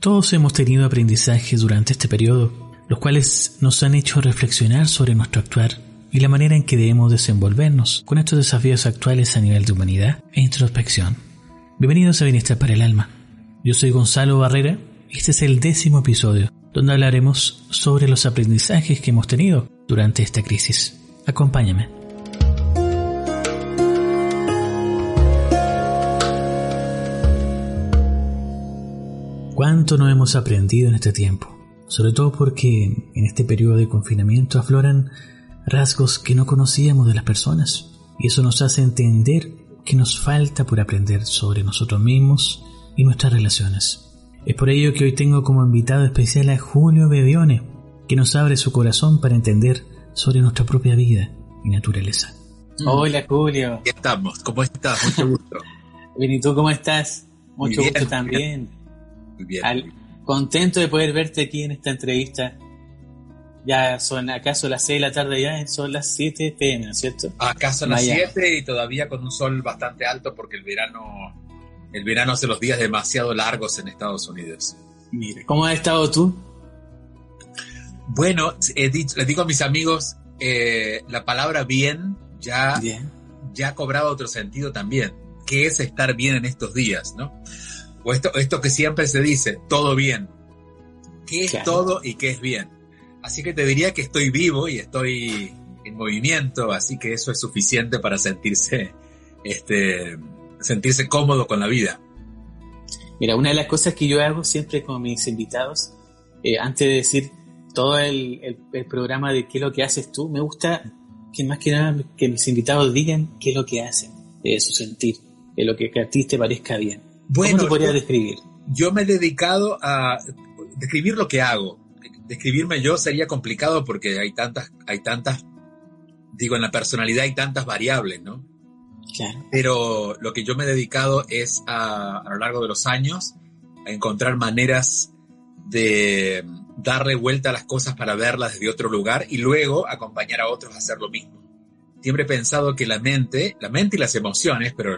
Todos hemos tenido aprendizajes durante este periodo, los cuales nos han hecho reflexionar sobre nuestro actuar y la manera en que debemos desenvolvernos con estos desafíos actuales a nivel de humanidad e introspección. Bienvenidos a Bienestar para el Alma. Yo soy Gonzalo Barrera este es el décimo episodio donde hablaremos sobre los aprendizajes que hemos tenido durante esta crisis. Acompáñame. ¿Cuánto no hemos aprendido en este tiempo? Sobre todo porque en este periodo de confinamiento afloran rasgos que no conocíamos de las personas y eso nos hace entender que nos falta por aprender sobre nosotros mismos y nuestras relaciones. Es por ello que hoy tengo como invitado especial a Julio Bebione, que nos abre su corazón para entender sobre nuestra propia vida y naturaleza. Hola Julio. Aquí estamos, ¿cómo estás? Mucho gusto. Bien, ¿y tú cómo estás? Mucho bien, gusto también. Muy bien. Al- contento de poder verte aquí en esta entrevista. Ya son acaso las 6 de la tarde ya, son las 7 pm, ¿no es cierto? Acá son las Miami. 7 y todavía con un sol bastante alto porque el verano el verano hace los días demasiado largos en Estados Unidos. Mira, ¿cómo has estado tú? Bueno, he dicho, les digo a mis amigos, eh, la palabra bien ya, Bien. ya ha cobrado otro sentido también. ¿Qué es estar bien en estos días, no? O esto, esto que siempre se dice, todo bien. ¿Qué es Claro. todo y qué es bien? Así que te diría que estoy vivo y estoy en movimiento, así que eso es suficiente para sentirse, este, sentirse cómodo con la vida. Mira, una de las cosas que yo hago siempre con mis invitados, eh, antes de decir todo el, el- el programa de qué es lo que haces tú, me gusta que más que nada que mis invitados digan qué es lo que hacen, de su sentir, de lo que, que a ti te parezca bien. Bueno, ¿Cómo te podrías yo- describir? yo me he dedicado a describir lo que hago. Describirme yo sería complicado porque hay tantas, hay tantas, digo, en la personalidad hay tantas variables, ¿no? Claro. Pero lo que yo me he dedicado es a, a lo largo de los años a encontrar maneras de darle vuelta a las cosas para verlas desde otro lugar y luego acompañar a otros a hacer lo mismo. Siempre he pensado que la mente, la mente y las emociones, pero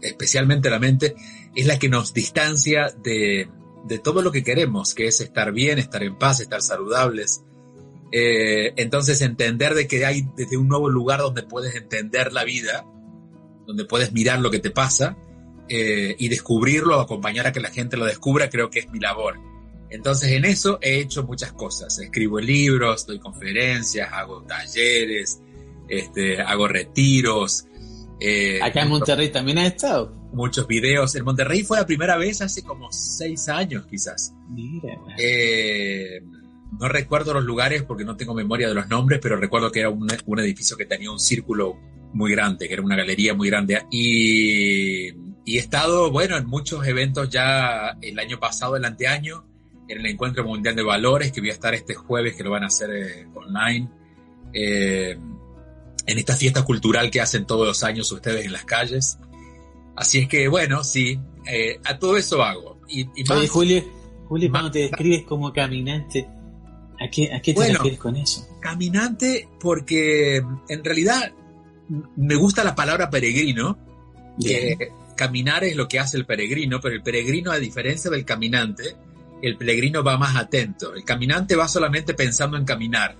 especialmente la mente, es la que nos distancia de, de todo lo que queremos, que es estar bien, estar en paz, estar saludables. Eh, entonces entender de que hay desde un nuevo lugar donde puedes entender la vida, donde puedes mirar lo que te pasa eh, y descubrirlo, acompañar a que la gente lo descubra, creo que es mi labor. Entonces en eso he hecho muchas cosas. Escribo libros, doy conferencias, hago talleres, este, hago retiros. eh, Acá en Monterrey también has estado. muchos videos. En Monterrey fue la primera vez hace como seis años quizás. Mira. Eh, no recuerdo los lugares porque no tengo memoria de los nombres, pero recuerdo que era un, un edificio que tenía un círculo muy grande, que era una galería muy grande. Y, y he estado, bueno, en muchos eventos ya el año pasado, el anteaño, en el Encuentro Mundial de Valores, que voy a estar este jueves, que lo van a hacer eh, online. Eh, en esta fiesta cultural que hacen todos los años ustedes en las calles. Así es que, bueno, sí, eh, a todo eso hago. Y, y más- Oye, Julio, Julio, más- cuando te describes como caminante, ¿a qué, a qué te Bueno. refieres con eso? Caminante porque en realidad me gusta la palabra peregrino, Bien. que caminar es lo que hace el peregrino, pero el peregrino a diferencia del caminante, el peregrino va más atento. El caminante va solamente pensando en caminar,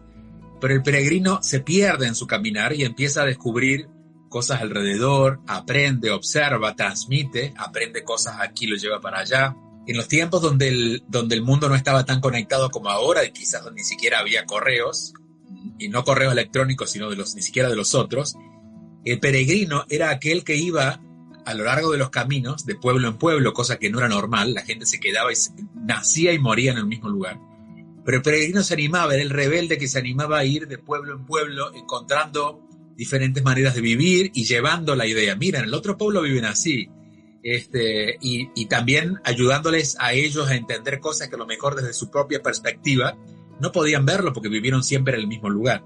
pero el peregrino se pierde en su caminar y empieza a descubrir cosas alrededor, aprende, observa, transmite, aprende cosas aquí, lo lleva para allá. En los tiempos donde el, donde el mundo no estaba tan conectado como ahora, y quizás donde ni siquiera había correos, y no correos electrónicos, sino de ni siquiera de los otros, el peregrino era aquel que iba a lo largo de los caminos, de pueblo en pueblo, cosa que no era normal, la gente se quedaba y nacía y moría en el mismo lugar. Pero el peregrino se animaba, era el rebelde que se animaba a ir de pueblo en pueblo, encontrando diferentes maneras de vivir y llevando la idea, mira, en el otro pueblo viven así, este, y, y, también ayudándoles a ellos a entender cosas que a lo mejor desde su propia perspectiva no podían verlo porque vivieron siempre en el mismo lugar.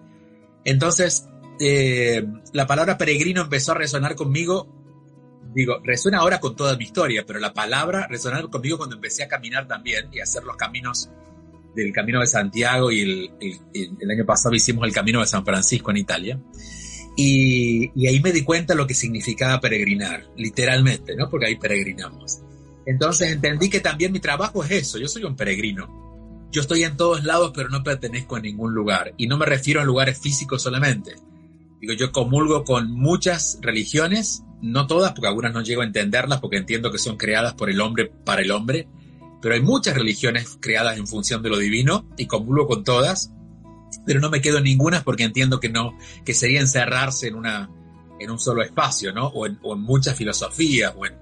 Entonces, eh, la palabra peregrino empezó a resonar conmigo, digo, resuena ahora con toda mi historia, pero la palabra resonó conmigo cuando empecé a caminar también y hacer los caminos del Camino de Santiago y el, año pasado hicimos el Camino de San Francisco en Italia. Y, y, ahí me di cuenta lo que significaba peregrinar, literalmente, ¿no? Porque ahí peregrinamos. Entonces entendí que también mi trabajo es eso, yo soy un peregrino. Yo estoy en todos lados, pero no pertenezco a ningún lugar. Y no me refiero a lugares físicos solamente. Digo, yo comulgo con muchas religiones, no todas, porque algunas no llego a entenderlas, porque entiendo que son creadas por el hombre para el hombre, pero hay muchas religiones creadas en función de lo divino y comulgo con todas, pero no me quedo en ninguna porque entiendo que no, que sería encerrarse en una, en un solo espacio, ¿no? O en, o en muchas filosofías, o en,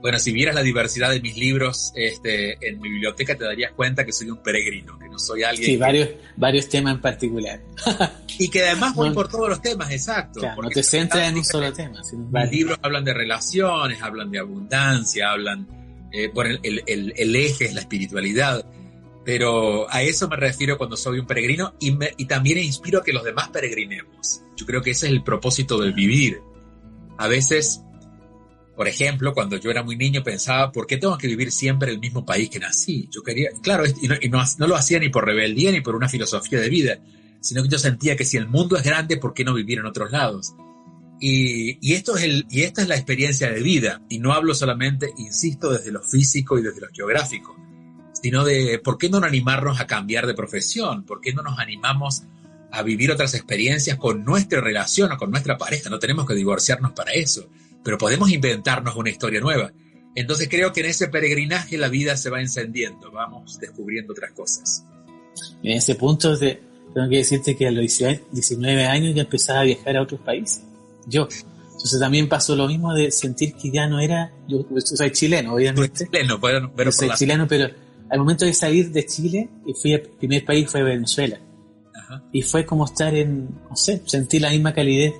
bueno, si vieras la diversidad de mis libros este, en mi biblioteca, te darías cuenta que soy un peregrino, que no soy alguien. Sí, varios, varios temas en particular. y que además voy por todos los temas, exacto. no te centras en un solo tema. Mis libros hablan de relaciones, hablan de abundancia, hablan. Eh, bueno, el, el, eje es la espiritualidad. Pero a eso me refiero cuando soy un peregrino y, me, y también inspiro a que los demás peregrinemos. Yo creo que ese es el propósito del vivir. A veces por ejemplo, cuando yo era muy niño pensaba, ¿por qué tengo que vivir siempre en el mismo país que nací? Yo quería, claro, y no, lo hacía ni por rebeldía ni por una filosofía de vida, sino que yo sentía que si el mundo es grande, ¿por qué no vivir en otros lados? Y, esto es el, y esta es la experiencia de vida, y no hablo solamente, insisto, desde lo físico y desde lo geográfico, sino de por qué no animarnos a cambiar de profesión, por qué no nos animamos a vivir otras experiencias con nuestra relación o con nuestra pareja, no tenemos que divorciarnos para eso pero podemos inventarnos una historia nueva. Entonces creo que en ese peregrinaje la vida se va encendiendo, vamos descubriendo otras cosas. En ese punto tengo que decirte que a los 19 años ya empezaba a viajar a otros países. Yo. Entonces también pasó lo mismo de sentir que ya no era, yo, soy chileno, obviamente. chileno, pero, soy chileno, pero al momento de salir de Chile, y fui el primer país fue Venezuela. Y fue como estar en, no sé, sentir la misma calidez,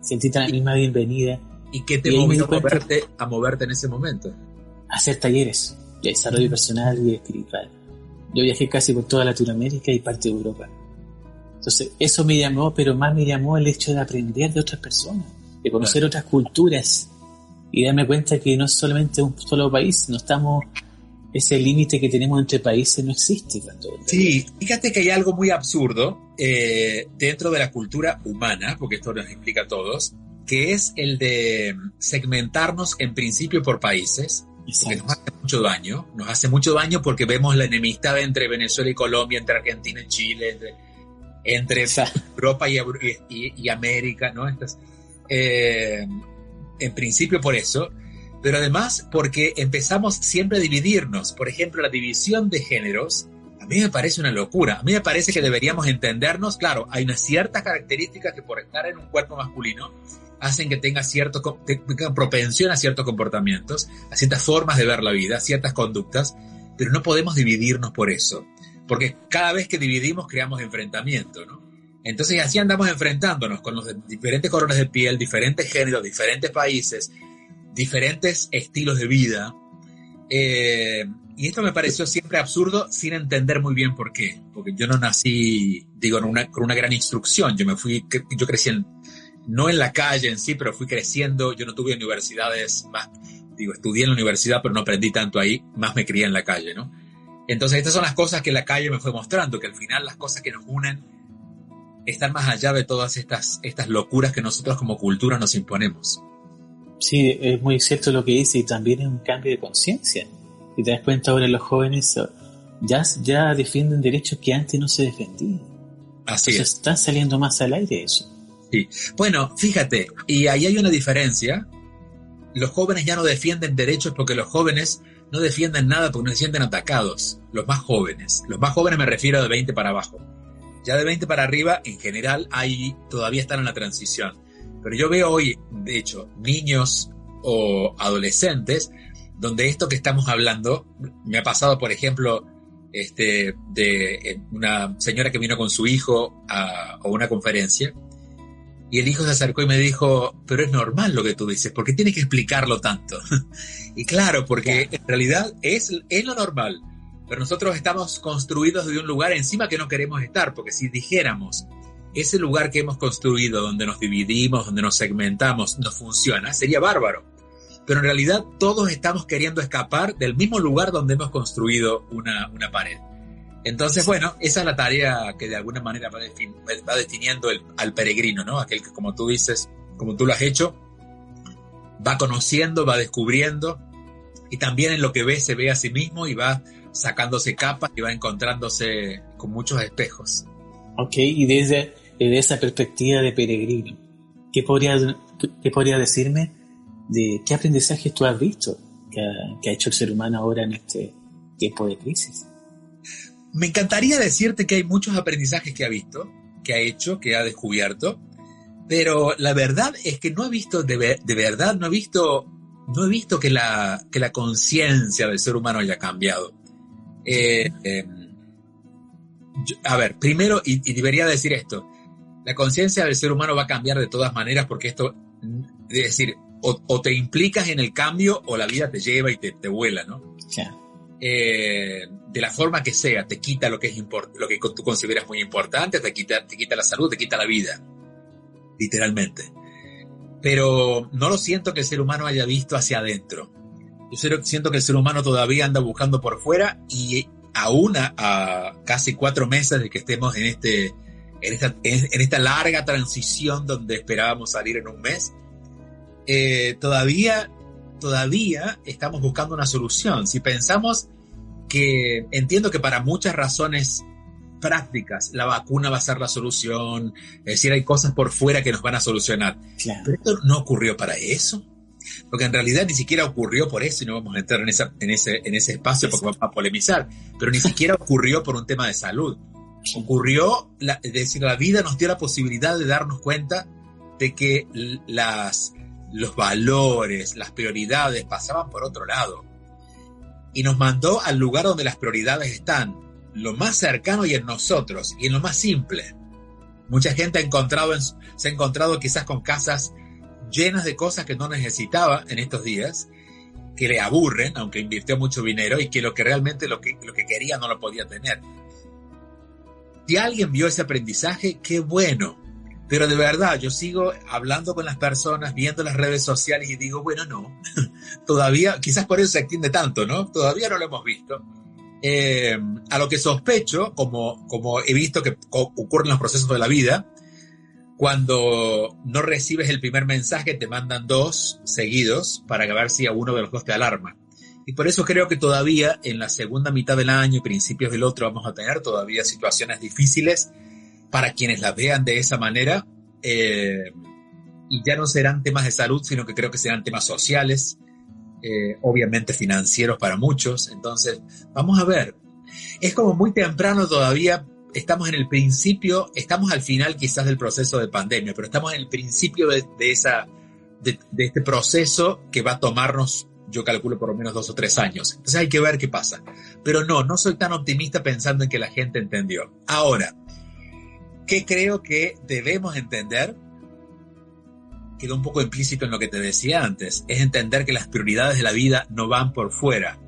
sentir la misma bienvenida ¿Y qué te movió a moverte, a moverte en ese momento? Hacer talleres de desarrollo personal y espiritual. Yo viajé casi por toda Latinoamérica y parte de Europa. Entonces, eso me llamó, pero más me llamó el hecho de aprender de otras personas, de conocer otras culturas y darme cuenta que no es solamente un solo país, no estamos, ese límite que tenemos entre países no existe. sí, fíjate que hay algo muy absurdo eh, dentro de la cultura humana, porque esto nos explica a todos, que es el de segmentarnos en principio por países, que nos hace mucho daño, nos hace mucho daño porque vemos la enemistad entre Venezuela y Colombia, entre Argentina y Chile, entre, Europa y, América, ¿no? Eh, en principio por eso, pero además porque empezamos siempre a dividirnos. Por ejemplo, la división de géneros, a mí me parece una locura. A mí me parece que deberíamos entendernos, claro, hay unas ciertas características que por estar en un cuerpo masculino, hacen que tenga cierto, propensión a ciertos comportamientos, a ciertas formas de ver la vida, a ciertas conductas, pero no podemos dividirnos por eso, porque cada vez que dividimos creamos enfrentamiento, ¿no? Entonces así andamos enfrentándonos con los diferentes colores de piel, diferentes géneros, diferentes países, diferentes estilos de vida. Eh, y esto me pareció siempre absurdo sin entender muy bien por qué. Porque yo no nací, digo, una, con una gran instrucción. Yo me fui, yo crecí en, no en la calle en sí, pero fui creciendo. Yo no tuve universidades más, digo, estudié en la universidad, pero no aprendí tanto ahí, más me crié en la calle, ¿no? Entonces, estas son las cosas que la calle me fue mostrando, que al final las cosas que nos unen están más allá de todas estas, estas locuras que nosotros como cultura nos imponemos. Sí, es muy cierto lo que dice y también es un cambio de conciencia. Y te das cuenta ahora los jóvenes ya, ya defienden derechos que antes no se defendían. Así es. Están saliendo más al aire eso. Sí. Bueno, fíjate, y ahí hay una diferencia. Los jóvenes ya no defienden derechos porque los jóvenes no defienden nada porque no se sienten atacados. Los más jóvenes. Los más jóvenes me refiero de 20 para abajo. Ya de 20 para arriba, en general, hay, todavía están en la transición. Pero yo veo hoy, de hecho, niños o adolescentes donde esto que estamos hablando, me ha pasado, por ejemplo, este, de eh, una señora que vino con su hijo a, a una conferencia Y el hijo se acercó y me dijo, pero es normal lo que tú dices, ¿por qué tienes que explicarlo tanto? y claro, porque en realidad es, es lo normal, pero nosotros estamos construidos de un lugar encima que no queremos estar, porque si dijéramos, ese lugar que hemos construido, donde nos dividimos, donde nos segmentamos, no funciona, sería bárbaro. Pero en realidad todos estamos queriendo escapar del mismo lugar donde hemos construido una, una pared. Entonces, bueno, esa es la tarea que de alguna manera va, definiendo al peregrino, ¿no? Aquel que, como tú dices, como tú lo has hecho, va conociendo, va descubriendo, y también en lo que ve se ve a sí mismo y va sacándose capas y va encontrándose con muchos espejos. Ok, y desde, esa perspectiva de peregrino, ¿qué podría, qué podría decirme de qué aprendizajes tú has visto que ha hecho el ser humano ahora en este tiempo de crisis? Me encantaría decirte que hay muchos aprendizajes que ha visto, que ha hecho, que ha descubierto, pero la verdad es que no he visto, de, verdad, no he visto, no he visto que la, que la conciencia del ser humano haya cambiado. Eh, em, a ver, primero, y, debería decir esto, la conciencia del ser humano va a cambiar de todas maneras porque esto, es decir, o, te implicas en el cambio o la vida te lleva y te, te vuela, ¿no? Eh, de la forma que sea, te quita lo que, es lo que tú consideras muy importante, te quita, te quita la salud, te quita la vida, literalmente. Pero no lo siento que el ser humano haya visto hacia adentro. Yo siento que el ser humano todavía anda buscando por fuera y aún a, casi cuatro meses de que estemos en, este, en, esta, en, esta larga transición donde esperábamos salir en un mes, eh, todavía todavía estamos buscando una solución. Si pensamos que entiendo que para muchas razones prácticas la vacuna va a ser la solución, es decir, hay cosas por fuera que nos van a solucionar. Pero esto no ocurrió para eso. Porque en realidad ni siquiera ocurrió por eso y no vamos a entrar en, esa, en, ese, en ese espacio porque vamos a polemizar, pero ni siquiera ocurrió por un tema de salud. Ocurrió, la, es decir, la vida nos dio la posibilidad de darnos cuenta de que las, los valores, las prioridades pasaban por otro lado. Y nos mandó al lugar donde las prioridades están, lo más cercano y en nosotros, y en lo más simple. Mucha gente se ha encontrado quizás con casas llenas de cosas que no necesitaba en estos días, que le aburren, aunque invirtió mucho dinero, y que lo que realmente lo que, lo que quería no lo podía tener. Si alguien vio ese aprendizaje, qué bueno, pero de verdad, yo sigo hablando con las personas, viendo las redes sociales y digo, bueno, no, todavía, quizás por eso se extiende tanto, ¿no? Todavía no lo hemos visto. Eh, a lo que sospecho, como, como he visto que ocurre en los procesos de la vida, cuando no recibes el primer mensaje, te mandan dos seguidos para ver si a uno de los dos te alarma. Y por eso creo que todavía en la segunda mitad del año y principios del otro vamos a tener todavía situaciones difíciles para quienes las vean de esa manera. Eh, y ya no serán temas de salud, sino que creo que serán temas sociales, eh, obviamente financieros para muchos. Entonces, vamos a ver. Es como muy temprano todavía, estamos en el principio, estamos al final quizás del proceso de pandemia, pero estamos en el principio de, esa, de, este proceso que va a tomarnos yo calculo por lo menos dos o tres años. Entonces hay que ver qué pasa. Pero no, no soy tan optimista pensando en que la gente entendió. Ahora, ¿Qué creo que debemos entender? Quedó un poco implícito en lo que te decía antes, es entender que las prioridades de la vida no van por fuera.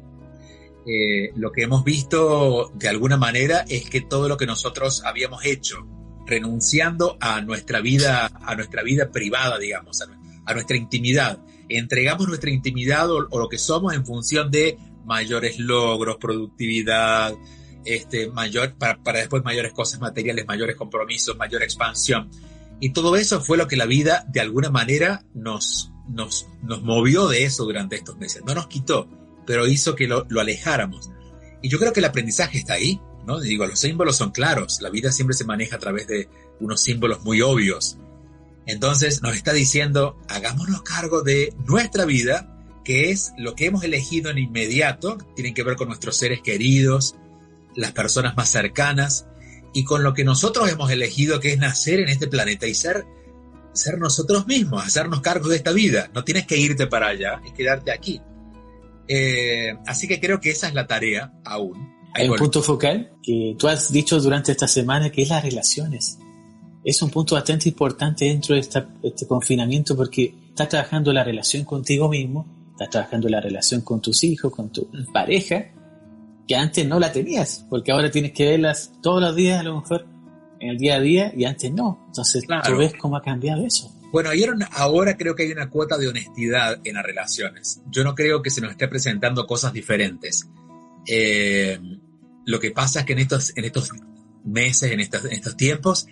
Eh, lo que hemos visto de alguna manera es que todo lo que nosotros habíamos hecho, renunciando a nuestra vida, a nuestra vida privada, digamos, a, nuestra intimidad, entregamos nuestra intimidad o, lo que somos en función de mayores logros, productividad, este, mayor, para, para después mayores cosas materiales, mayores compromisos, mayor expansión. Y todo eso fue lo que la vida de alguna manera nos, nos, nos movió de eso durante estos meses. No nos quitó, pero hizo que lo, alejáramos. Y yo creo que el aprendizaje está ahí, ¿no? Digo, los símbolos son claros, la vida siempre se maneja a través de unos símbolos muy obvios. Entonces nos está diciendo, hagámonos cargo de nuestra vida, que es lo que hemos elegido en inmediato, tienen que ver con nuestros seres queridos, las personas más cercanas y con lo que nosotros hemos elegido que es nacer en este planeta y ser, ser nosotros mismos, hacernos cargo de esta vida. No tienes que irte para allá y quedarte aquí. Eh, así que creo que esa es la tarea aún. Hay un punto focal que tú has dicho durante esta semana que es las relaciones. es un punto bastante importante dentro de este confinamiento porque estás trabajando la relación contigo mismo, estás trabajando la relación con tus hijos, con tu pareja, que antes no la tenías, porque ahora tienes que verlas todos los días a lo mejor en el día a día y antes no. Entonces tú ves cómo ha cambiado eso. Bueno, ahora creo que hay una cuota de honestidad en las relaciones. Yo no creo que se nos esté presentando cosas diferentes. Eh, lo que pasa es que en estos, en estos meses, en estos, en estos tiempos,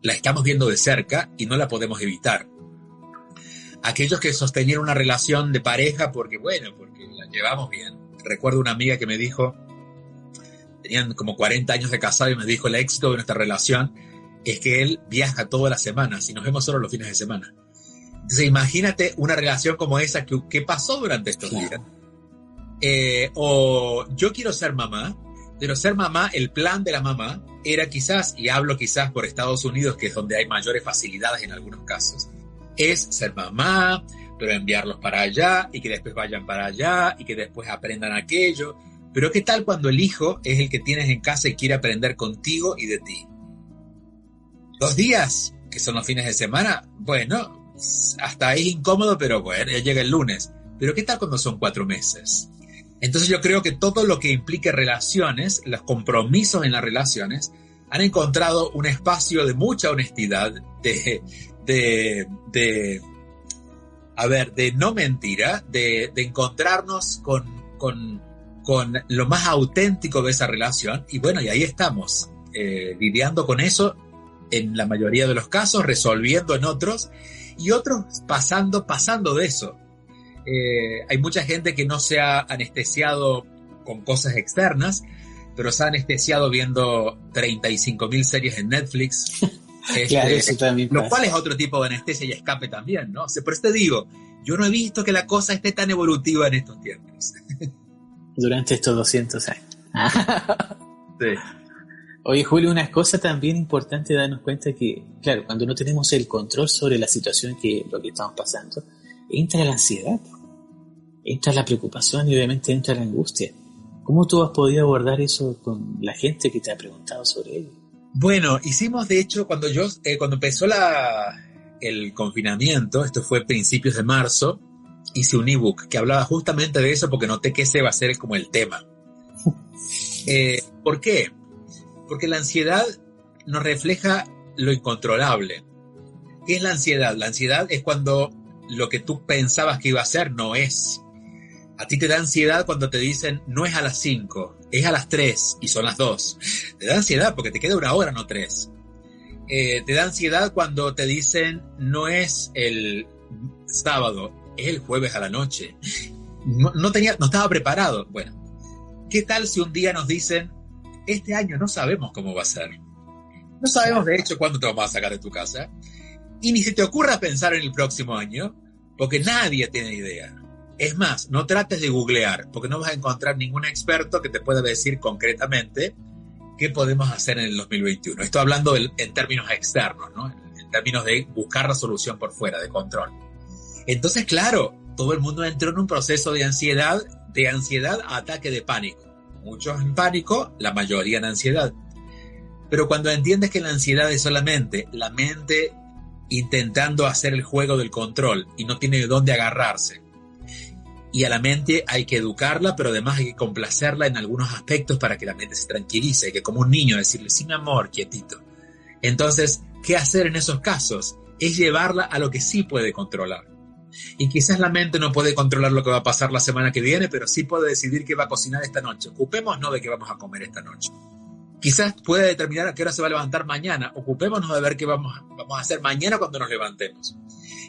la estamos viendo de cerca y no la podemos evitar. Aquellos que sostenían una relación de pareja porque, bueno, porque la llevamos bien. Recuerdo una amiga que me dijo, tenían como 40 años de casado y me dijo, el éxito de nuestra relación es que él viaja todas las semanas y nos vemos solo los fines de semana. Entonces imagínate una relación como esa que, pasó durante estos días. Eh, o yo quiero ser mamá, pero ser mamá, el plan de la mamá era quizás, y hablo quizás por Estados Unidos, que es donde hay mayores facilidades en algunos casos, es ser mamá, pero enviarlos para allá y que después vayan para allá y que después aprendan aquello. Pero ¿qué tal cuando el hijo es el que tienes en casa y quiere aprender contigo y de ti? Dos días, que son los fines de semana, bueno, hasta ahí incómodo, pero bueno, ya llega el lunes. Pero ¿qué tal cuando son cuatro meses? Entonces yo creo que todo lo que implique relaciones, los compromisos en las relaciones, han encontrado un espacio de mucha honestidad, de, de, de a ver, de no mentira, de, de encontrarnos con, con, con, lo más auténtico de esa relación. Y bueno, y ahí estamos, eh, lidiando con eso en la mayoría de los casos, resolviendo en otros, y otros pasando, pasando de eso. Eh, hay mucha gente que no se ha anestesiado con cosas externas, pero se ha anestesiado viendo 35 mil series en Netflix. Este, lo cual es otro tipo de anestesia y escape también, ¿no? por eso te digo, yo no he visto que la cosa esté tan evolutiva en estos tiempos. Durante estos 200 años. sí. Oye, Julio, una cosa también importante darnos cuenta que, claro, cuando no tenemos el control sobre la situación que lo que estamos pasando, entra la ansiedad, entra la preocupación y obviamente entra la angustia. ¿Cómo tú has podido abordar eso con la gente que te ha preguntado sobre ello? Bueno, hicimos de hecho cuando yo, eh, cuando empezó la, el confinamiento, esto fue principios de marzo, hice un ebook que hablaba justamente de eso porque noté que ese va a ser como el tema. Eh, ¿Por qué? Porque la ansiedad nos refleja lo incontrolable. ¿Qué es la ansiedad? La ansiedad es cuando lo que tú pensabas que iba a ser no es. A ti te da ansiedad cuando te dicen no es a las 5, es a las 3 y son las 2. Te da ansiedad porque te queda una hora, no tres. Eh, te da ansiedad cuando te dicen no es el sábado, es el jueves a la noche. No, tenía, no estaba preparado. Bueno, ¿qué tal si un día nos dicen este año no sabemos cómo va a ser? No sabemos de hecho cuándo te vamos a sacar de tu casa. Y ni se te ocurra pensar en el próximo año, porque nadie tiene idea. Es más, no trates de googlear, porque no vas a encontrar ningún experto que te pueda decir concretamente qué podemos hacer en el 2021. Estoy hablando en términos externos, ¿no? En términos de buscar la solución por fuera, de control. Entonces, claro, todo el mundo entró en un proceso de ansiedad, de ansiedad a ataque de pánico. Muchos en pánico, la mayoría en ansiedad. Pero cuando entiendes que la ansiedad es solamente la mente intentando hacer el juego del control y no tiene de dónde agarrarse. Y a la mente hay que educarla, pero además hay que complacerla en algunos aspectos para que la mente se tranquilice, que como un niño decirle, mi amor, quietito. Entonces, ¿qué hacer en esos casos? Es llevarla a lo que sí puede controlar. Y quizás la mente no puede controlar lo que va a pasar la semana que viene, pero sí puede decidir qué va a cocinar esta noche. Ocupémonos de qué vamos a comer esta noche. Quizás puede determinar a qué hora se va a levantar mañana. Ocupémonos de ver qué vamos, a hacer mañana cuando nos levantemos.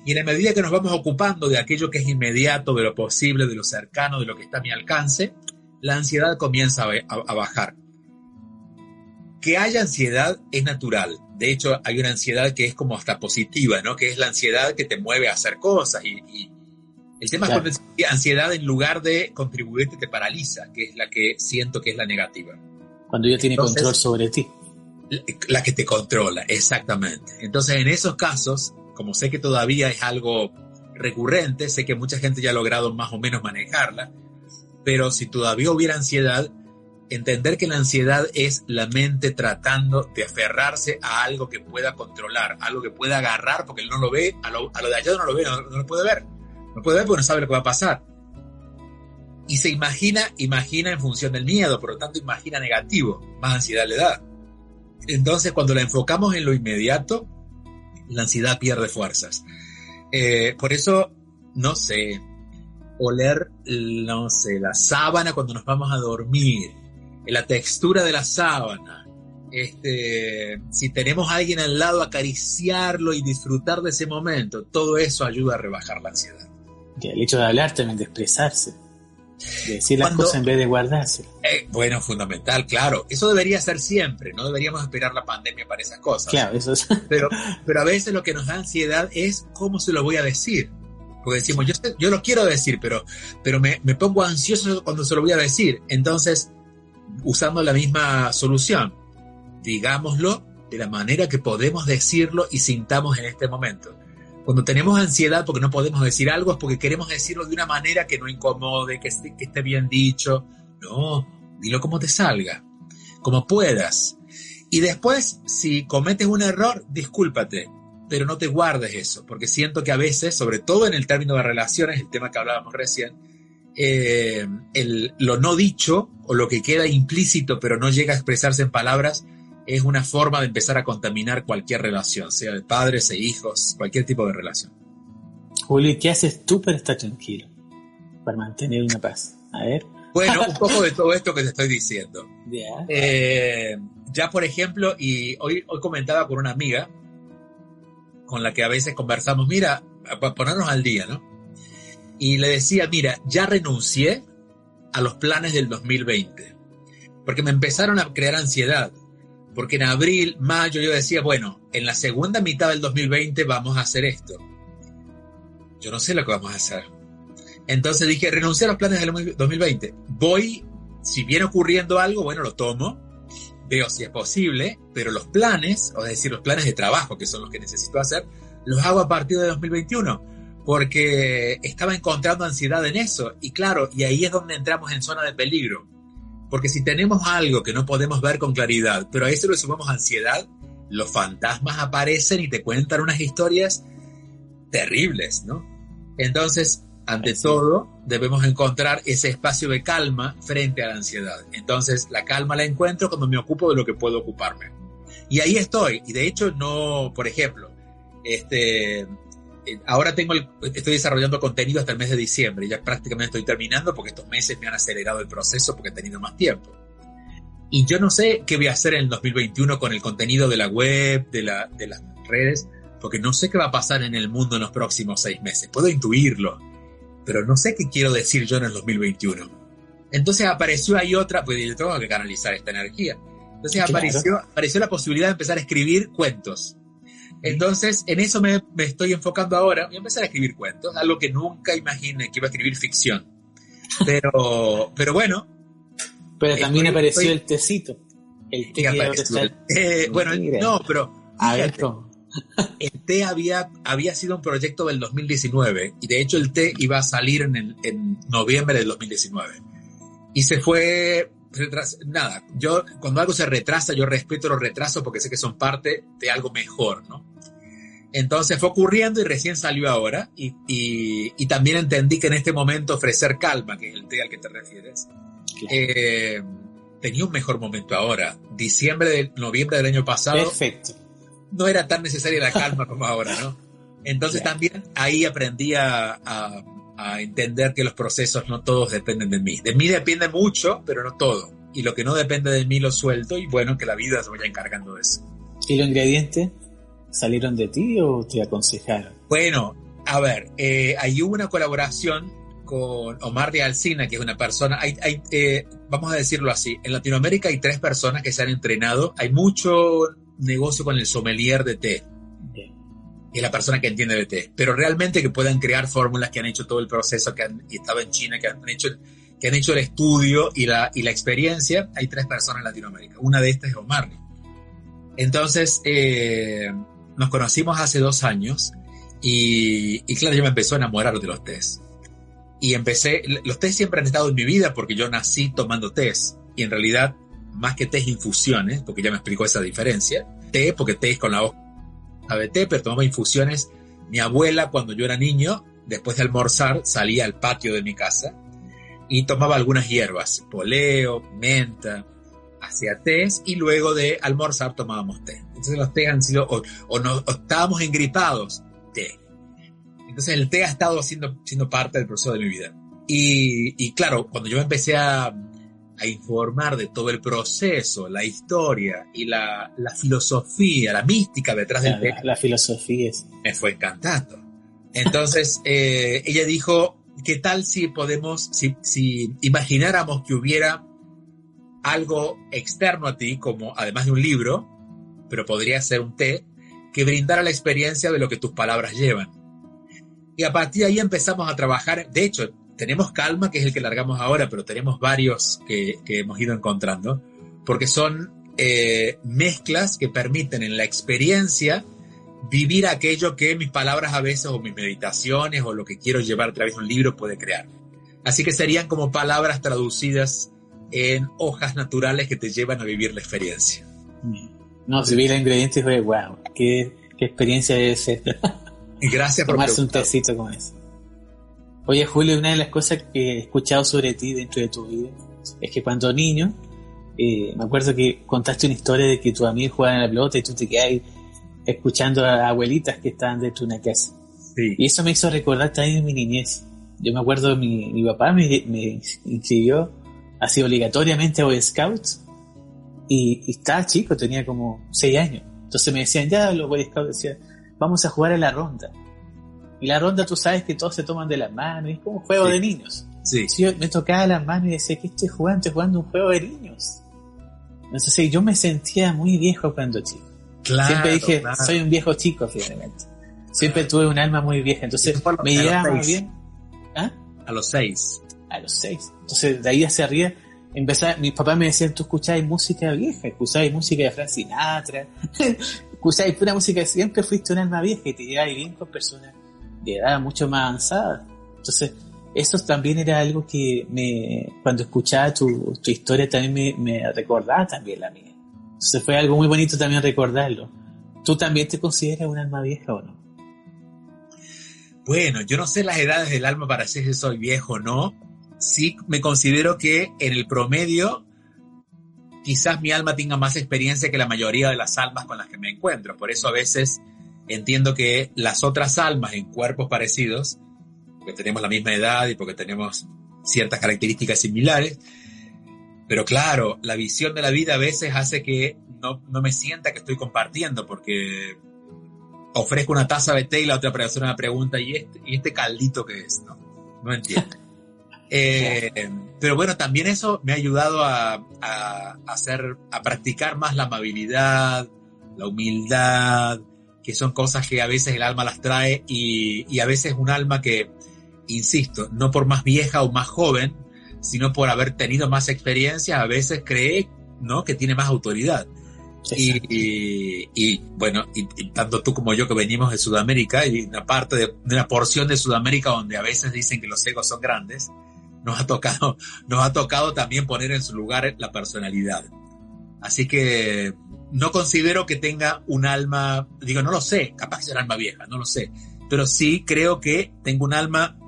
Y en la medida que nos vamos ocupando de aquello que es inmediato, de lo posible, de lo cercano, de lo que está a mi alcance, la ansiedad comienza a, bajar. Que haya ansiedad es natural. De hecho, hay una ansiedad que es como hasta positiva, ¿no? Que es la ansiedad que te mueve a hacer cosas. Y, el tema es cuando ansiedad en lugar de contribuirte te paraliza, que es la que siento que es la negativa. Cuando ella tiene control sobre ti. La que te controla, exactamente. Entonces, en esos casos, como sé que todavía es algo recurrente, sé que mucha gente ya ha logrado más o menos manejarla, pero si todavía hubiera ansiedad, entender que la ansiedad es la mente tratando de aferrarse a algo que pueda controlar, algo que pueda agarrar porque él no lo ve, a lo, de allá no lo ve, no, lo puede ver. No puede ver porque no sabe lo que va a pasar. Y se imagina, imagina en función del miedo, por lo tanto imagina negativo, más ansiedad le da. Entonces cuando la enfocamos en lo inmediato, la ansiedad pierde fuerzas. Eh, por eso, no sé, oler, no sé, la sábana cuando nos vamos a dormir, la textura de la sábana, este, si tenemos a alguien al lado, acariciarlo y disfrutar de ese momento, todo eso ayuda a rebajar la ansiedad. Y el hecho de hablar también, de expresarse, de decir las cosas en vez de guardarse. Eh, bueno, fundamental, claro. Eso debería ser siempre, no deberíamos esperar la pandemia para esas cosas. Claro, eso es. Pero, pero a veces lo que nos da ansiedad es cómo se lo voy a decir. Porque decimos, yo, yo lo quiero decir, pero, pero me, me pongo ansioso cuando se lo voy a decir. Entonces, usando la misma solución, digámoslo de la manera que podemos decirlo y sintamos en este momento. Cuando tenemos ansiedad porque no podemos decir algo es porque queremos decirlo de una manera que no incomode, que que esté bien dicho. No, dilo como te salga, como puedas. Y después, si cometes un error, discúlpate pero no te guardes eso, porque siento que a veces, sobre todo en el término de relaciones, el tema que hablábamos recién, eh, el, lo no dicho o lo que queda implícito pero no llega a expresarse en palabras es una forma de empezar a contaminar cualquier relación, sea de padres e hijos, cualquier tipo de relación. Juli, ¿qué haces tú para estar tranquilo? Para mantener una paz. A ver. Bueno, un poco de todo esto que te estoy diciendo. Eh, ya, por ejemplo, y hoy, hoy comentaba con una amiga, con la que a veces conversamos, mira, para ponernos al día, ¿no? Y le decía, mira, ya renuncié a los planes del 2020, porque me empezaron a crear ansiedad, porque en abril, mayo yo decía, bueno, en la segunda mitad del 2020 vamos a hacer esto. Yo no sé lo que vamos a hacer. Entonces dije, renuncié a los planes del 2020. Voy, si viene ocurriendo algo, bueno, lo tomo, veo si es posible, pero los planes, o es decir, los planes de trabajo, que son los que necesito hacer, los hago a partir de 2021, porque estaba encontrando ansiedad en eso. Y claro, y ahí es donde entramos en zona de peligro. Porque si tenemos algo que no podemos ver con claridad, pero a eso le sumamos ansiedad, los fantasmas aparecen y te cuentan unas historias terribles, ¿no? Entonces, ante todo, debemos encontrar ese espacio de calma frente a la ansiedad. Entonces, la calma la encuentro cuando me ocupo de lo que puedo ocuparme. Y ahí estoy. Y de hecho, no, por ejemplo, este, ahora tengo estoy desarrollando contenido hasta el mes de diciembre. Ya prácticamente estoy terminando porque estos meses me han acelerado el proceso porque he tenido más tiempo. Y yo no sé qué voy a hacer en el 2021 con el contenido de la web, de, la, de las redes, porque no sé qué va a pasar en el mundo en los próximos seis meses. Puedo intuirlo pero no sé qué quiero decir yo en el 2021. Entonces apareció ahí otra, pues yo tengo que canalizar esta energía. Entonces apareció, apareció la posibilidad de empezar a escribir cuentos. Entonces, en eso me, me, estoy enfocando ahora. Voy a empezar a escribir cuentos, algo que nunca imaginé que iba a escribir ficción. Pero, pero bueno. Pero también apareció el tecito. El té que eh, bueno, no, pero. A ver, el té había, había sido un proyecto del 2019 y de hecho el té iba a salir en, en noviembre del 2019. Y se fue, nada, yo cuando algo se retrasa, yo respeto los retrasos porque sé que son parte de algo mejor, ¿no? Entonces fue ocurriendo y recién salió ahora y, y, también entendí que en este momento ofrecer calma, que es el té al que te refieres, eh, tenía un mejor momento ahora. Diciembre, de, noviembre del año pasado. Perfecto no era tan necesaria la calma como ahora, ¿no? Entonces también ahí aprendí a, entender que los procesos no todos dependen de mí. De mí depende mucho, pero no todo. Y lo que no depende de mí lo suelto y bueno, que la vida se vaya encargando de eso. ¿Y los ingredientes salieron de ti o te aconsejaron? Bueno, a ver, eh, hubo una colaboración con Omar de Alcina, que es una persona, hay, eh, vamos a decirlo así, en Latinoamérica hay tres personas que se han entrenado, hay mucho negocio con el sommelier de té. Y la persona que entiende de té. Pero realmente que puedan crear fórmulas que han hecho todo el proceso, que han estado en China, que han hecho, que han hecho el estudio y la, y la experiencia, hay tres personas en Latinoamérica. Una de estas es Omar. Entonces, eh, nos conocimos hace dos años y, y, claro, yo me empezó a enamorar de los tés. Y empecé, los tés siempre han estado en mi vida porque yo nací tomando tés. y en realidad más que té es infusiones, porque ya me explicó esa diferencia. Té, porque té es con la hoja té, pero tomaba infusiones. Mi abuela, cuando yo era niño, después de almorzar, salía al patio de mi casa y tomaba algunas hierbas, poleo, menta, hacía tés y luego de almorzar tomábamos té. Entonces los té han sido, o, no, estábamos engripados, té. Entonces el té ha estado siendo, siendo parte del proceso de mi vida. Y, y claro, cuando yo empecé a, a, informar de todo el proceso, la historia y la, la filosofía, la mística detrás del té, la, filosofía me fue encantando. Entonces eh, ella dijo, ¿qué tal si podemos, si, si imagináramos que hubiera algo externo a ti, como además de un libro, pero podría ser un té, que brindara la experiencia de lo que tus palabras llevan. Y a partir de ahí empezamos a trabajar, de hecho, tenemos Calma, que es el que largamos ahora, pero tenemos varios que, hemos ido encontrando, porque son eh, mezclas que permiten en la experiencia vivir aquello que mis palabras a veces o mis meditaciones o lo que quiero llevar a través de un libro puede crear. Así que serían como palabras traducidas en hojas naturales que te llevan a vivir la experiencia. No, si vi los ingredientes fue wow, qué, qué experiencia es esta. Gracias por tomarse un tecito como ese. Oye Julio, una de las cosas que he escuchado sobre ti dentro de tu vida es que cuando niño, eh, me acuerdo que contaste una historia de que tu amigo jugaba en la pelota y tú te quedas escuchando a abuelitas que estaban dentro de una casa. Y eso me hizo recordar también mi niñez. Yo me acuerdo, mi, mi papá me, me inscribió así obligatoriamente a Boy Scouts y, estaba chico, tenía como 6 años. Entonces me decían, ya los Boy Scouts decían, vamos a jugar a la ronda. Y la ronda tú sabes que todos se toman de las manos, es como un juego de niños. Sí. Me tocaba las manos y decía, ¿qué estoy jugando? Estoy jugando un juego de niños. Entonces yo me sentía muy viejo cuando chico. Siempre dije, soy un viejo chico finalmente. Siempre tuve un alma muy vieja, entonces me llevaba muy bien. ¿Ah? A los seis a los seis. Entonces, de ahí hacia arriba, empezaba, mis papás me decían, tú escuchabas música vieja, escuchabas música de Frank Sinatra, escuchabas pura música, siempre fuiste un alma vieja y te llevabas bien con personas de edad mucho más avanzada. Entonces, eso también era algo que me, cuando escuchaba tu, tu historia también me, me recordaba también la mía. Entonces fue algo muy bonito también recordarlo. ¿Tú también te consideras un alma vieja o no? Bueno, yo no sé las edades del alma para decir si soy viejo o no, sí me considero que en el promedio quizás mi alma tenga más experiencia que la mayoría de las almas con las que me encuentro. Por eso a veces entiendo que las otras almas en cuerpos parecidos, porque tenemos la misma edad y porque tenemos ciertas características similares, pero claro, la visión de la vida a veces hace que no, me sienta que estoy compartiendo, porque ofrezco una taza de té y la otra persona me pregunta, ¿y este, ¿y este caldito qué es? No, no entiendo. Eh, pero bueno, también eso me ha ayudado a, hacer, a practicar más la amabilidad, la humildad, que son cosas que a veces el alma las trae y, a veces un alma que, insisto, no por más vieja o más joven, sino por haber tenido más experiencia, a veces cree ¿no? que tiene más autoridad. Y, bueno, y, tanto tú como yo que venimos de Sudamérica, y una parte de, de, una porción de Sudamérica donde a veces dicen que los egos son grandes, nos ha tocado, nos ha tocado también poner en su lugar la personalidad. Así que no considero que tenga un alma, digo, no lo sé, capaz que sea un alma vieja, no lo sé, pero sí creo que tengo un alma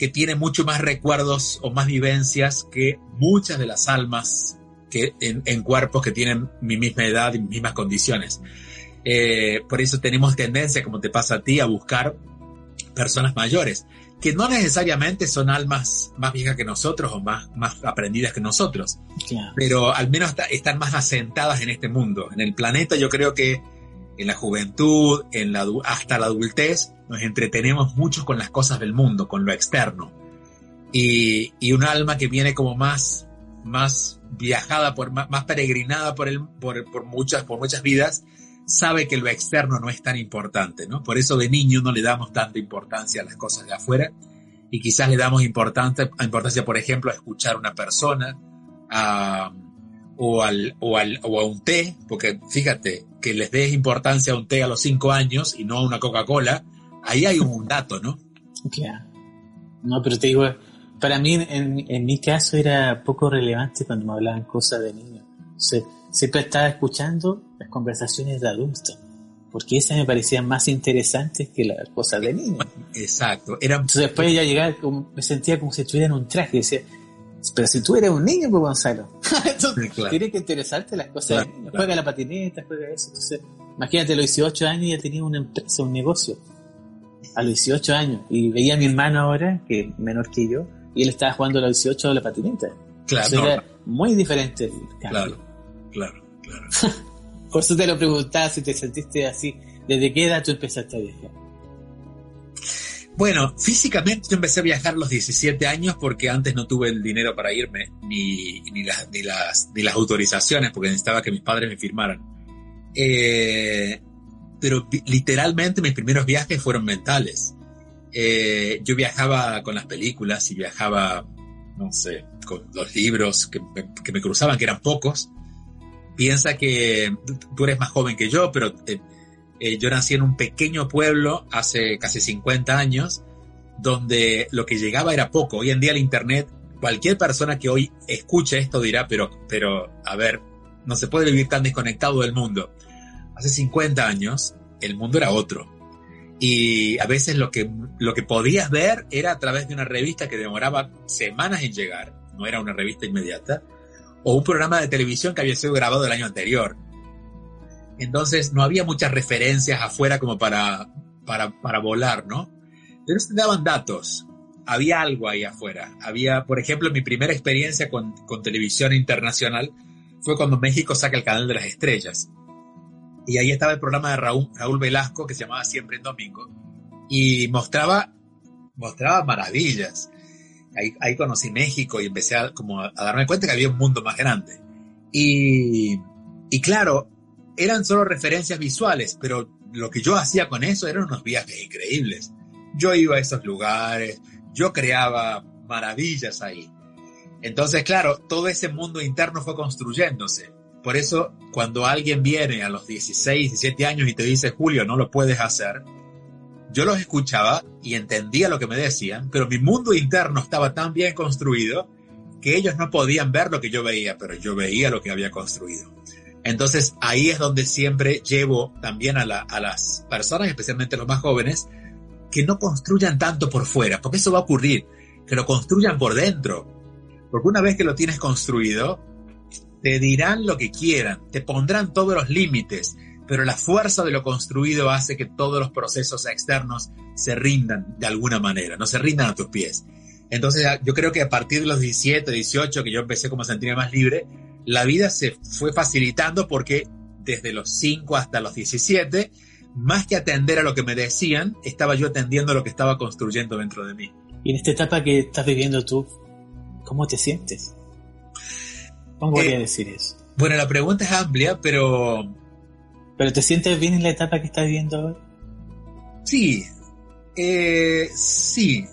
que tiene mucho más recuerdos o más vivencias que muchas de las almas que en, cuerpos que tienen mi misma edad y mis mismas condiciones. Eh, por eso tenemos tendencia, como te pasa a ti, a buscar personas mayores que no necesariamente son almas más viejas que nosotros o más, más aprendidas que nosotros, pero al menos están más asentadas en este mundo. En el planeta yo creo que en la juventud, en la, hasta la adultez, nos entretenemos mucho con las cosas del mundo, con lo externo. Y, y un alma que viene como más, más viajada, por, más, peregrinada por, el, por, por, muchas, por muchas vidas, sabe que lo externo no es tan importante, ¿no? Por eso de niño no le damos tanta importancia a las cosas de afuera y quizás le damos importancia, importancia por ejemplo, a escuchar a una persona o, al, o, al, o a un té, porque fíjate, que les des importancia a un té a los cinco años y no a una Coca-Cola, ahí hay un dato, ¿no? Claro. No, pero te digo, para mí, en, en, mi caso, era poco relevante cuando me hablaban cosas de niños. Siempre estaba escuchando las conversaciones de adultos, porque esas me parecían más interesantes que las cosas de niños. Exacto. Era... Entonces después ya llegaba, me sentía como si estuviera en un traje, decía, pero si tú eres un niño, pues Gonzalo. Entonces, tiene que interesarte las cosas. Juega la patineta, juega eso. Entonces, imagínate, a los 18 años ya tenía una empresa, un negocio. A los 18 años. Y veía a mi hermano ahora, que es menor que yo, y él estaba jugando a los 18 a la patineta. Claro. era muy diferente el Claro, claro, claro. Por eso te lo preguntaba si te sentiste así. ¿Desde qué edad tú empezaste a viajar? Bueno, físicamente yo empecé a viajar a los 17 años porque antes no tuve el dinero para irme, ni, ni, las, ni, las, autorizaciones, porque necesitaba que mis padres me firmaran. Eh, pero literalmente mis primeros viajes fueron mentales. Eh, yo viajaba con las películas y viajaba, no sé, con los libros que, que, me cruzaban, que eran pocos. Piensa que tú eres más joven que yo, pero eh, eh, yo nací en un pequeño pueblo hace casi 50 años, donde lo que llegaba era poco. Hoy en día el Internet, cualquier persona que hoy escuche esto dirá, pero, pero, a ver, no se puede vivir tan desconectado del mundo. Hace 50 años, el mundo era otro y a veces lo que, lo que podías ver era a través de una revista que demoraba semanas en llegar, no era una revista inmediata, o un programa de televisión que había sido grabado el año anterior. Entonces no había muchas referencias afuera como para, para, para volar, ¿no? Pero se daban datos, había algo ahí afuera. Había, por ejemplo, mi primera experiencia con, con televisión internacional fue cuando México saca el canal de las estrellas. Y ahí estaba el programa de Raúl, Raúl Velasco que se llamaba Siempre en Domingo y mostraba, mostraba maravillas. Ahí, ahí conocí México y empecé a, como a, darme cuenta que había un mundo más grande. Y, y claro, eran solo referencias visuales, pero lo que yo hacía con eso eran unos viajes increíbles. Yo iba a esos lugares, yo creaba maravillas ahí. Entonces, claro, todo ese mundo interno fue construyéndose. Por eso, cuando alguien viene a los 16, 17 años y te dice, Julio, no lo puedes hacer, yo los escuchaba y entendía lo que me decían, pero mi mundo interno estaba tan bien construido que ellos no podían ver lo que yo veía, pero yo veía lo que había construido. Entonces ahí es donde siempre llevo también a, las personas, especialmente los más jóvenes, que no construyan tanto por fuera, porque eso va a ocurrir, que lo construyan por dentro. Porque una vez que lo tienes construido, te dirán lo que quieran, te pondrán todos los límites, pero la fuerza de lo construido hace que todos los procesos externos se rindan de alguna manera, no se rindan a tus pies. Entonces yo creo que a partir de los 17, 18, que yo empecé como a sentirme más libre, la vida se fue facilitando porque desde los 5 hasta los 17, más que atender a lo que me decían, estaba yo atendiendo a lo que estaba construyendo dentro de mí. Y en esta etapa que estás viviendo tú, ¿cómo te sientes? ¿Cómo voy a eh, decir eso? Bueno, la pregunta es amplia, pero... ¿Pero te sientes bien en la etapa que estás viviendo ahora? Sí, eh, sí.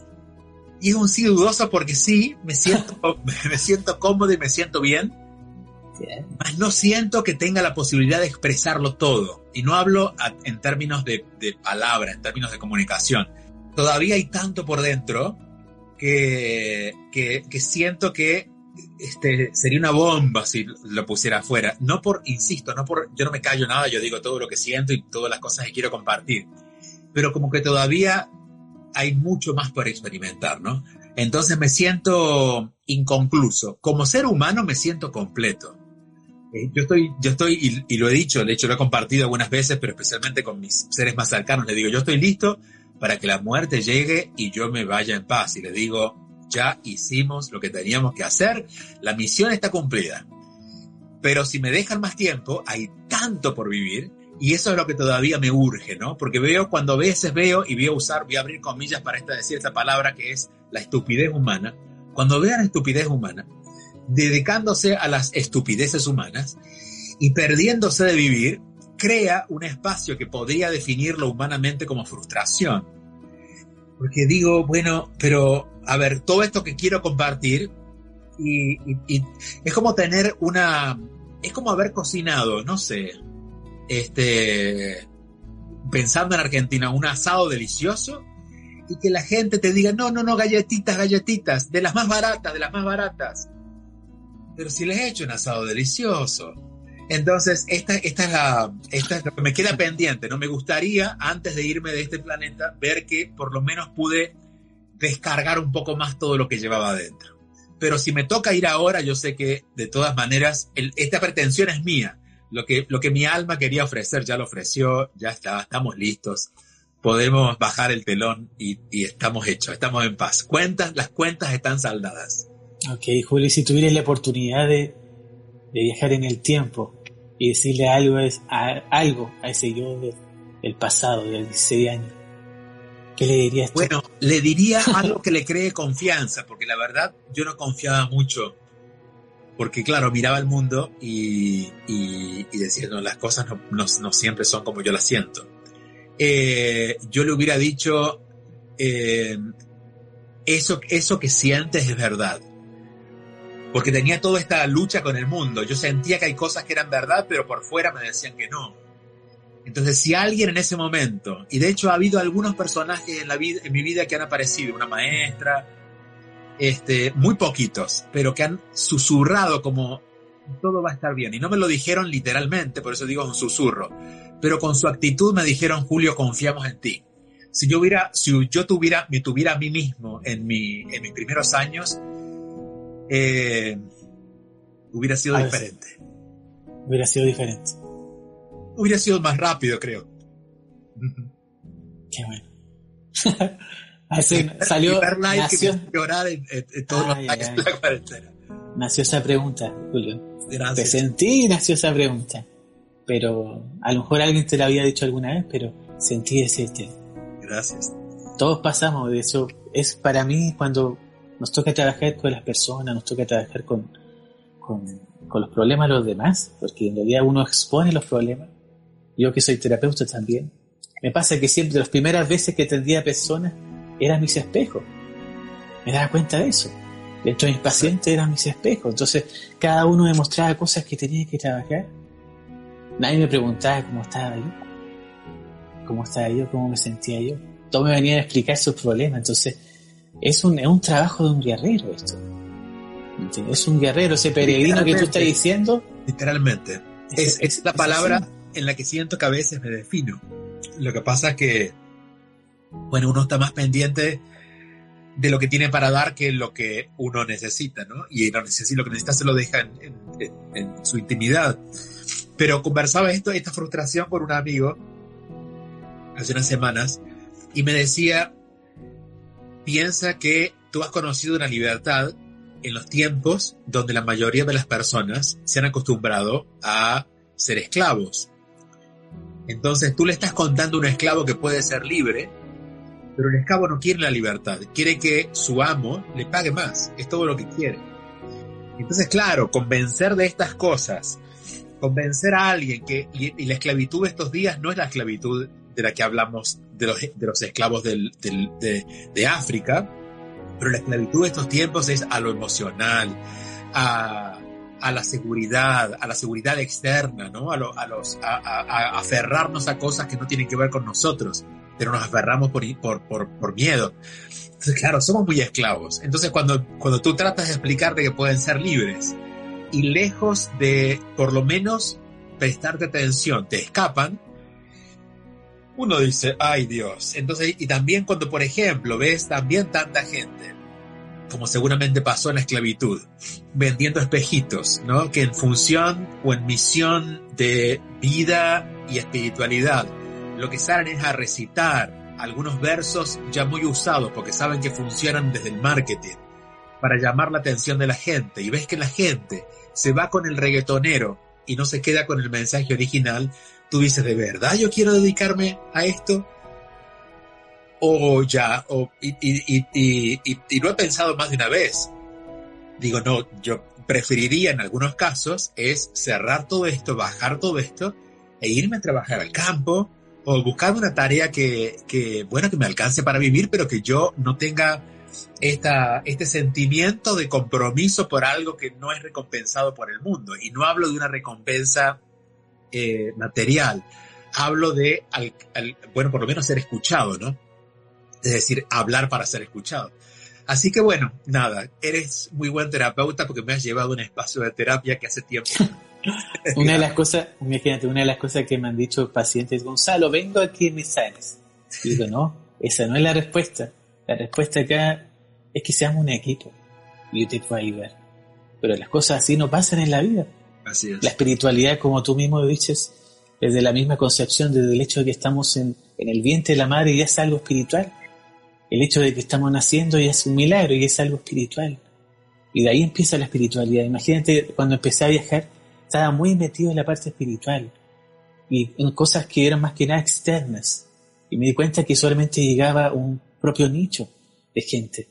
Y es un sí dudoso porque sí, me siento, me siento cómodo y me siento bien. Mas no siento que tenga la posibilidad de expresarlo todo. Y no hablo en términos de, de palabra, en términos de comunicación. Todavía hay tanto por dentro que, que, que siento que este, sería una bomba si lo pusiera afuera. No por, insisto, no por, yo no me callo nada, yo digo todo lo que siento y todas las cosas que quiero compartir. Pero como que todavía hay mucho más por experimentar, ¿no? Entonces me siento inconcluso. Como ser humano me siento completo. Eh, yo estoy, yo estoy, y, lo he dicho, de hecho lo he compartido algunas veces, pero especialmente con mis seres más cercanos, le digo, yo estoy listo para que la muerte llegue y yo me vaya en paz. Y le digo, ya hicimos lo que teníamos que hacer, la misión está cumplida. Pero si me dejan más tiempo, hay tanto por vivir y eso es lo que todavía me urge, ¿no? Porque veo, cuando a veces veo, y voy a usar, voy a abrir comillas para esta, decir esta palabra que es la estupidez humana, cuando la estupidez humana, dedicándose a las estupideces humanas y perdiéndose de vivir, crea un espacio que podría definirlo humanamente como frustración. Porque digo, bueno, pero a ver, todo esto que quiero compartir y, es como tener una, es como haber cocinado, no sé, este, pensando en Argentina, un asado delicioso y que la gente te diga, no, no, no, galletitas, galletitas, de las más baratas, de las más baratas. Pero si les he hecho un asado delicioso. Entonces, esta, esta, es la, esta me queda pendiente, ¿no? Me gustaría, antes de irme de este planeta, ver que por lo menos pude descargar un poco más todo lo que llevaba adentro. Pero si me toca ir ahora, yo sé que de todas maneras, esta pretensión es mía. Lo que, lo que mi alma quería ofrecer ya lo ofreció, ya está, estamos listos podemos bajar el telón y, estamos hechos, estamos en paz. Cuentas, las cuentas están saldadas. Ok, Julio, si tuvieras la oportunidad de, viajar en el tiempo y decirle algo, a, algo a ese yo del pasado, de 16 años, ¿qué le dirías? Bueno, le diría algo que le cree confianza, porque la verdad yo no confiaba mucho. Porque claro, miraba el mundo y, decía, no, las cosas no siempre son como yo las siento eh, yo le hubiera dicho, eh, eso, eso que sientes es verdad. Porque tenía toda esta lucha con el mundo. Yo sentía que hay cosas que eran verdad, pero por fuera me decían que no. Entonces, si alguien en ese momento, y de hecho ha habido algunos personajes en, la vida, en mi vida que han aparecido, una maestra, este, muy poquitos, pero que han susurrado como todo va a estar bien. Y no me lo dijeron literalmente, por eso digo un susurro pero con su actitud me dijeron, Julio, confiamos en ti. Si yo hubiera, si yo tuviera, me tuviera a mí mismo en, mi, en mis primeros años, eh, hubiera sido diferente. Hubiera sido diferente. Hubiera sido más rápido, creo. Qué bueno. Así, salió, nació, llorar en, todos los de la cuarentena. Nació esa pregunta, Julio. Gracias. Te sentí y nació esa pregunta pero a lo mejor alguien te lo había dicho alguna vez, pero sentí decirte. Gracias. Todos pasamos de eso. Es para mí cuando nos toca trabajar con las personas, nos toca trabajar con, con, los problemas de los demás, porque en realidad uno expone los problemas. Yo que soy terapeuta también, me pasa que siempre las primeras veces que atendía a personas eran mis espejos. Me daba cuenta de eso. Dentro de mis pacientes eran mis espejos. Entonces, cada uno demostraba cosas que tenía que trabajar Nadie me preguntaba cómo estaba yo, cómo estaba yo, cómo me sentía yo. Todos me venían a explicar sus problemas. Entonces, es un, es un trabajo de un guerrero esto. Es un guerrero, ese peregrino que tú estás diciendo. Literalmente. Es, es, la palabra en la que siento que a veces me defino. Lo que pasa es que, bueno, uno está más pendiente de lo que tiene para dar que lo que uno necesita, ¿no? Y lo, que necesita se lo deja en, en su intimidad. Pero conversaba esto, esta frustración con un amigo hace unas semanas y me decía, piensa que tú has conocido una libertad en los tiempos donde la mayoría de las personas se han acostumbrado a ser esclavos. Entonces tú le estás contando a un esclavo que puede ser libre, pero el esclavo no quiere la libertad, quiere que su amo le pague más, es todo lo que quiere. Entonces, claro, convencer de estas cosas convencer a alguien que, y, la esclavitud de estos días no es la esclavitud de la que hablamos de los, de los esclavos del, de, de, África, pero la esclavitud de estos tiempos es a lo emocional, a, a la seguridad, a la seguridad externa, ¿no? A, lo, a los, a, aferrarnos a cosas que no tienen que ver con nosotros, pero nos aferramos por, por, por, por miedo. Entonces, claro, somos muy esclavos. Entonces, cuando, cuando tú tratas de explicarte que pueden ser libres, y lejos de por lo menos prestarte atención, te escapan, uno dice, ay Dios. Entonces, y también cuando, por ejemplo, ves también tanta gente, como seguramente pasó en la esclavitud, vendiendo espejitos, ¿no? Que en función o en misión de vida y espiritualidad, lo que salen es a recitar algunos versos ya muy usados porque saben que funcionan desde el marketing para llamar la atención de la gente y ves que la gente se va con el reggaetonero y no se queda con el mensaje original, tú dices, ¿de verdad yo quiero dedicarme a esto? O ya, o, y, y, y, y, lo he pensado más de una vez. Digo, no, yo preferiría en algunos casos es cerrar todo esto, bajar todo esto e irme a trabajar al campo o buscar una tarea que, que, bueno, que me alcance para vivir, pero que yo no tenga esta, este sentimiento de compromiso por algo que no es recompensado por el mundo. Y no hablo de una recompensa eh, material, hablo de, bueno, por lo menos ser escuchado, ¿no? Es decir, hablar para ser escuchado. Así que bueno, nada, eres muy buen terapeuta porque me has llevado a un espacio de terapia que hace tiempo. una de las cosas, imagínate, una de las cosas que me han dicho pacientes, Gonzalo, vengo aquí en me sanes. Y digo, no, esa no es la respuesta. La respuesta acá es que seamos un equipo y yo te puedo ayudar. Pero las cosas así no pasan en la vida. Así es. La espiritualidad, como tú mismo dices, desde la misma concepción, desde el hecho de que estamos en, en el vientre de la madre ya es algo espiritual el hecho de que estamos naciendo ya es un milagro y es algo espiritual. Y de ahí empieza la espiritualidad. Imagínate, cuando empecé a viajar, estaba muy metido en la parte espiritual y en cosas que eran más que nada externas. Y me di cuenta que solamente llegaba un propio nicho de gente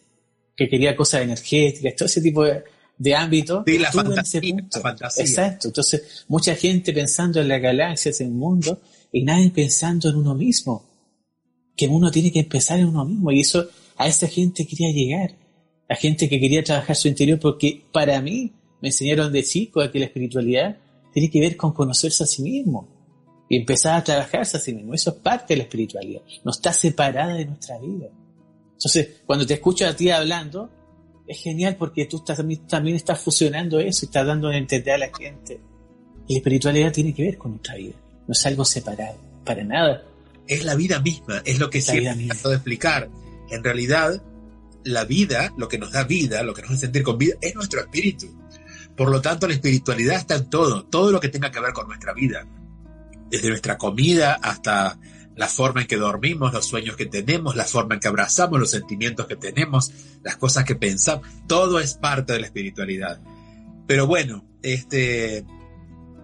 que quería cosas energéticas, todo ese tipo de, de ámbito. Sí, la fantasía, Exacto. Entonces, mucha gente pensando en la galaxia, en el mundo, y nadie pensando en uno mismo que uno tiene que empezar en uno mismo y eso a esa gente quería llegar, a gente que quería trabajar su interior porque para mí me enseñaron de chico a que la espiritualidad tiene que ver con conocerse a sí mismo y empezar a trabajarse a sí mismo. Eso es parte de la espiritualidad, no está separada de nuestra vida. Entonces, cuando te escucho a ti hablando, es genial porque tú también estás fusionando eso y estás dando a entender a la gente. Y la espiritualidad tiene que ver con nuestra vida, no es algo separado, para nada es la vida misma, es lo que siempre trato de explicar. En realidad, la vida, lo que nos da vida, lo que nos hace sentir con vida, es nuestro espíritu. Por lo tanto, la espiritualidad está en todo, todo lo que tenga que ver con nuestra vida. Desde nuestra comida hasta la forma en que dormimos, los sueños que tenemos, la forma en que abrazamos, los sentimientos que tenemos, las cosas que pensamos, todo es parte de la espiritualidad. Pero bueno, este,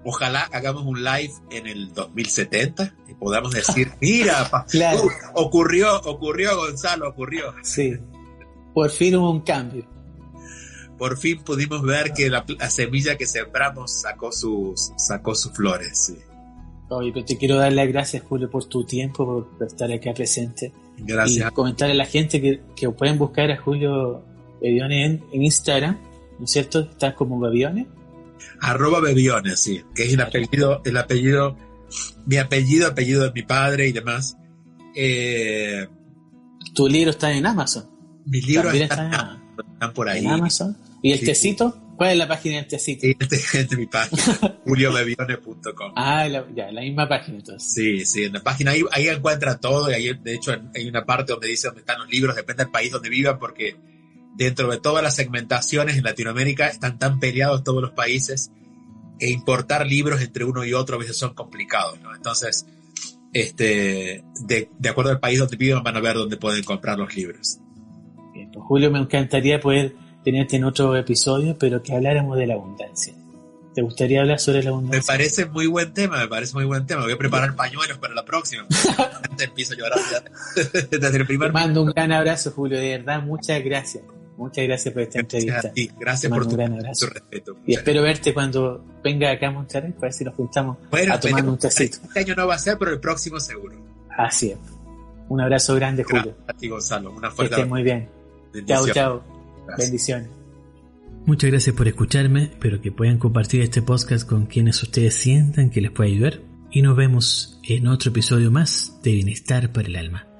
ojalá hagamos un live en el 2070 y podamos decir, mira, uh, ocurrió, ocurrió Gonzalo, ocurrió. Sí, por fin hubo un cambio. Por fin pudimos ver que la, semilla que sembramos sacó sus, sacó sus flores. Sí. Oye, pero te quiero dar las gracias, Julio, por tu tiempo, por estar acá presente. Gracias. Y comentarle a la gente que, que pueden buscar a Julio Bebiones en, en Instagram, ¿no es cierto? Está como Bebiones Arroba Bebiones, sí, que es el apellido, el apellido, mi apellido, apellido de mi padre y demás. Eh, ¿Tu libro está en Amazon? Mis libros están, están, por ahí. ¿En Amazon? ¿Y el tecito? ¿Cuál es la página del tecito? Este es de mi página, juliobebiones.com. Ah, ya, la misma página entonces. Sí, sí, en la página ahí, ahí encuentra todo y ahí, de hecho, hay una parte donde dice dónde están los libros, depende del país donde vivan, porque dentro de todas las segmentaciones en Latinoamérica están tan peleados todos los países e importar libros entre uno y otro a veces son complicados, ¿no? Entonces, este, de, de acuerdo al país donde viven van a ver dónde pueden comprar los libros. Bien, pues Julio, me encantaría poder tenerte en otro episodio, pero que habláramos de la abundancia. ¿Te gustaría hablar sobre la abundancia? Me parece muy buen tema, me parece muy buen tema. Voy a preparar pañuelos para la próxima. empiezo a llorar desde el primer Mando un gran abrazo, Julio, de verdad, muchas gracias. Muchas gracias por esta entrevista. gracias por tu, respeto. Y espero verte cuando venga acá a Monterrey para ver si nos juntamos a tomar un tecito. Este año no va a ser, pero el próximo seguro. Así es. Un abrazo grande, Julio. A ti, Gonzalo. Una fuerte. Que estés muy bien. Chao, chao. Bendiciones. Muchas gracias por escucharme. Espero que puedan compartir este podcast con quienes ustedes sientan que les puede ayudar. Y nos vemos en otro episodio más de Bienestar para el Alma.